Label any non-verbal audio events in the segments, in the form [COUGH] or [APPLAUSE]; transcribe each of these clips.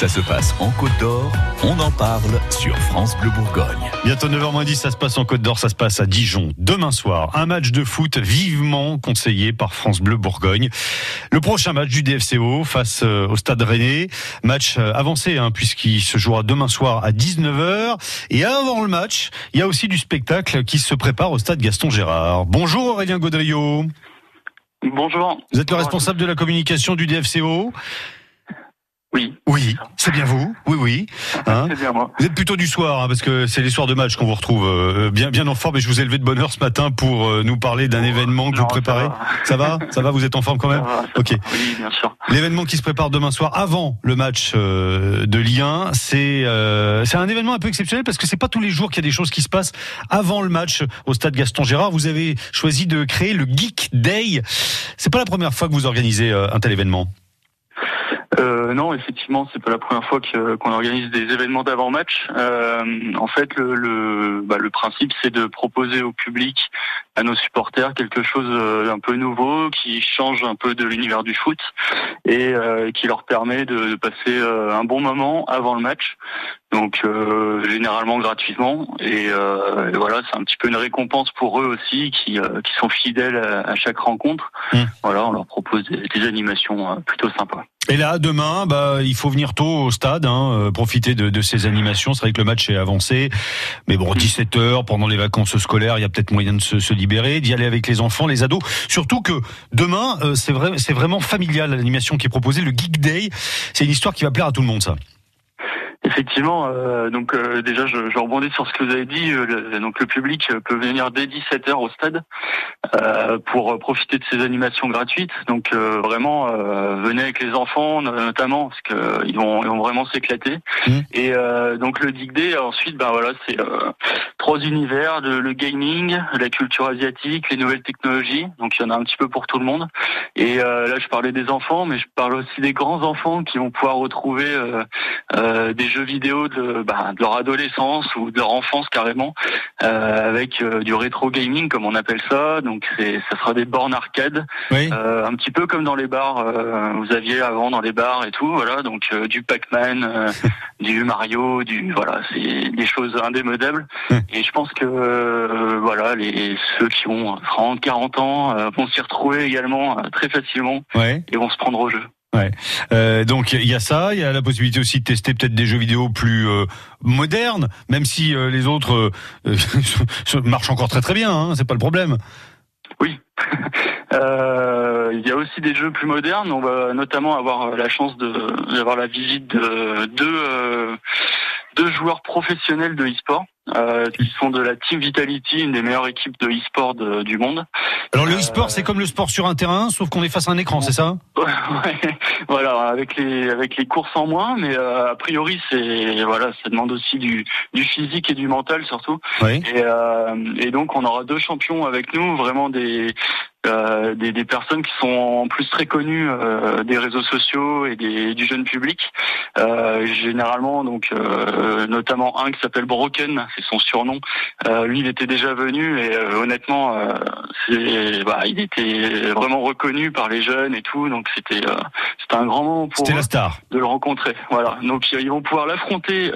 Ça se passe en Côte d'Or, on en parle sur France Bleu Bourgogne. Bientôt 9h10, ça se passe en Côte d'Or, ça se passe à Dijon. Demain soir, un match de foot vivement conseillé par France Bleu Bourgogne. Le prochain match du DFCO face euh, au Stade Rennais. Match euh, avancé, hein, puisqu'il se jouera demain soir à 19h. Et avant le match, il y a aussi du spectacle qui se prépare au Stade Gaston Gérard. Bonjour Aurélien Gaudriot. Bonjour. Vous êtes le responsable de la communication du DFCO. Oui. Oui, c'est bien vous. Oui, oui. Hein c'est bien moi. Vous êtes plutôt du soir, hein, parce que c'est les soirs de match qu'on vous retrouve euh, bien, bien en forme. Et je vous ai levé de bonne heure ce matin pour euh, nous parler d'un événement que vous préparez. Ça va? ça va, Vous êtes en forme quand même? Ok. Oui, bien sûr. L'événement qui se prépare demain soir, avant le match euh, de Lien, c'est c'est un événement un peu exceptionnel parce que c'est pas tous les jours qu'il y a des choses qui se passent avant le match au stade Gaston Gérard. Vous avez choisi de créer le Geek Day. C'est pas la première fois que vous organisez un tel événement. Euh, non, effectivement, c'est pas la première fois qu'on organise des événements d'avant-match. Euh, en fait, le, le, bah, le principe, c'est de proposer au public, à nos supporters, quelque chose euh, d'un peu nouveau, qui change un peu de l'univers du foot et euh, qui leur permet de, de passer euh, un bon moment avant le match. Donc généralement gratuitement et, voilà, c'est un petit peu une récompense pour eux aussi, qui, qui sont fidèles à, chaque rencontre. Mmh. Voilà, on leur propose des, des animations plutôt sympas. Et là, demain, bah, il faut venir tôt au stade, hein, euh, profiter de, de, ces animations. C'est vrai que le match est avancé, mais bon, 17 heures pendant les vacances scolaires, il y a peut-être moyen de se, se libérer, d'y aller avec les enfants, les ados. Surtout que demain, euh, c'est vrai, c'est vraiment familial l'animation qui est proposée, le Geek Day. C'est une histoire qui va plaire à tout le monde, ça. Effectivement, euh, donc euh, déjà je, je, rebondis sur ce que vous avez dit. Euh, le, donc le public peut venir dès 17h au stade pour profiter de ces animations gratuites. Donc vraiment venez avec les enfants notamment parce que ils vont, ils vont vraiment s'éclater. Mmh. Et donc le Dig Day ensuite ben voilà c'est trois univers de, le gaming, la culture asiatique, les nouvelles technologies. Donc il y en a un petit peu pour tout le monde. Et là je parlais des enfants, mais je parle aussi des grands enfants qui vont pouvoir retrouver des jeux vidéo de, bah, de leur adolescence ou de leur enfance carrément, euh, avec euh, du rétro gaming comme on appelle ça. Donc c'est, ça sera des bornes arcade, euh, un petit peu comme dans les bars. Euh, vous aviez avant dans les bars et tout, voilà. Donc euh, du Pac-Man, [LAUGHS] du Mario, du voilà, c'est des choses indémodables. Et je pense que voilà, les ceux qui ont 30, 40 ans vont s'y retrouver également très facilement et vont se prendre au jeu. Euh, donc il y a ça, il y a la possibilité aussi de tester peut-être des jeux vidéo plus euh, modernes, même si euh, les autres [LAUGHS] marchent encore très très bien, hein, c'est pas le problème. Oui. [LAUGHS] il y a aussi des jeux plus modernes. On va notamment avoir la chance d'avoir la visite de deux, deux joueurs professionnels de e-sport euh, qui sont de la Team Vitality, une des meilleures équipes de e-sport du monde. Alors le e-sport, c'est comme le sport sur un terrain, sauf qu'on est face à un écran, c'est ça? [LAUGHS] Ouais, Voilà, avec les avec les courses en moins, mais euh, a priori c'est voilà, ça demande aussi du du physique et du mental surtout. Oui. Et, euh, et donc on aura deux champions avec nous, vraiment des euh, des, des, personnes qui sont en plus très connues euh, des réseaux sociaux et des, du jeune public. Euh, généralement, donc notamment un qui s'appelle Broken, c'est son surnom. lui, il était déjà venu et honnêtement, c'est, bah, il était vraiment reconnu par les jeunes et tout. Donc c'était c'était un grand moment pour la star. de le rencontrer. Voilà. Donc ils vont pouvoir l'affronter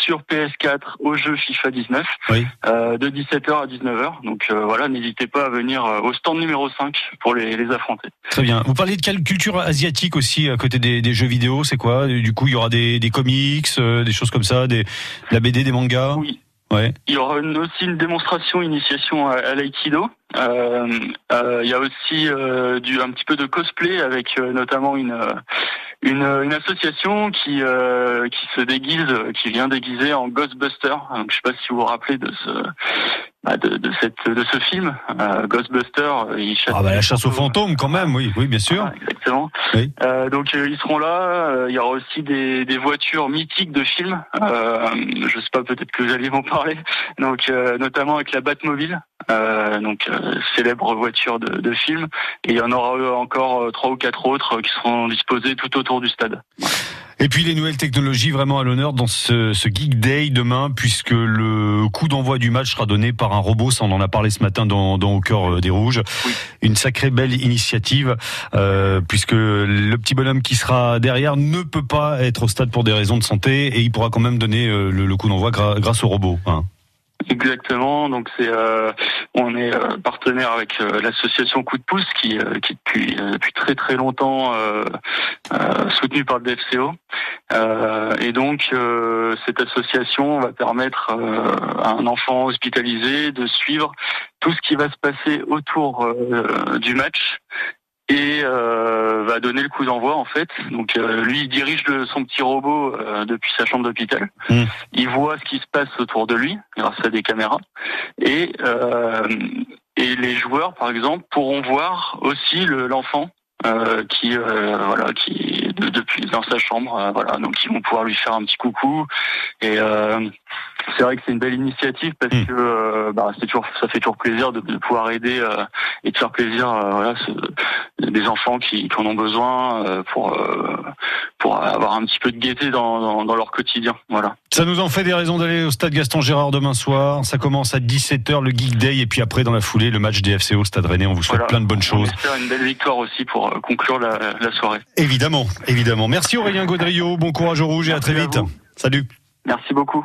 sur PS4 au jeu FIFA 19 de 17h à 19h. Donc voilà, n'hésitez pas à venir au stand numéro 5 pour les, affronter. Très bien. Vous parlez de quelle culture asiatique aussi à côté des, jeux vidéo C'est quoi? Du coup, il y aura des, comics, euh, des choses comme ça, des, la BD, des mangas? Oui. Il y aura aussi une démonstration initiation à, l'aïkido. Euh, euh, il y a aussi du un petit peu de cosplay avec notamment une une, une association qui qui se déguise, qui vient déguiser en Ghostbuster. Donc, je sais pas si vous vous rappelez de ce bah, de, de, cette, de ce film, euh, Ghostbusters. Euh, il ah bah la chasse aux fantômes quand même, oui, oui bien sûr. exactement. Euh, donc euh, ils seront là. Il y aura aussi des, des voitures mythiques de films. Euh, je sais pas, peut-être que vous allez m'en parler. Donc notamment avec la Batmobile, donc célèbre voiture de, de film. Et il y en aura encore trois ou quatre autres qui seront disposés tout autour du stade. Et puis les nouvelles technologies vraiment à l'honneur dans ce, ce, Geek Day demain, puisque le coup d'envoi du match sera donné par un robot. Ça, on en a parlé ce matin dans, dans Au cœur euh, des rouges. Une sacrée belle initiative, euh, puisque le petit bonhomme qui sera derrière ne peut pas être au stade pour des raisons de santé et il pourra quand même donner euh, le, coup d'envoi grâce au robot. Hein. Exactement. Donc c'est, euh, on est euh, partenaire avec euh, l'association Coup de pouce qui, qui depuis depuis très très longtemps soutenue par le DFCO. et donc cette association va permettre à un enfant hospitalisé de suivre tout ce qui va se passer autour du match euh, va donner le coup d'envoi en fait. Donc euh, lui il dirige le, son petit robot euh, depuis sa chambre d'hôpital. Hmm. Il voit ce qui se passe autour de lui grâce à des caméras et et les joueurs par exemple pourront voir aussi l'enfant qui voilà qui depuis dans sa chambre voilà donc ils vont pouvoir lui faire un petit coucou et c'est vrai que c'est une belle initiative parce hmm. que bah, c'est toujours ça fait toujours plaisir de, de pouvoir aider et de faire plaisir voilà des enfants qui, en ont besoin euh, pour euh, pour avoir un petit peu de gaieté dans, dans, leur quotidien. Voilà. Ça nous en fait des raisons d'aller au stade Gaston Gérard demain soir. Ça commence à 17h le Geek Day et puis après dans la foulée le match des FCO Stade Rennais. On vous souhaite plein de bonnes choses. On espère une belle victoire aussi pour euh, conclure la, la soirée. Évidemment, évidemment. Merci Aurélien Gaudriot. Bon courage au rouge et à très vite. Salut. Merci beaucoup.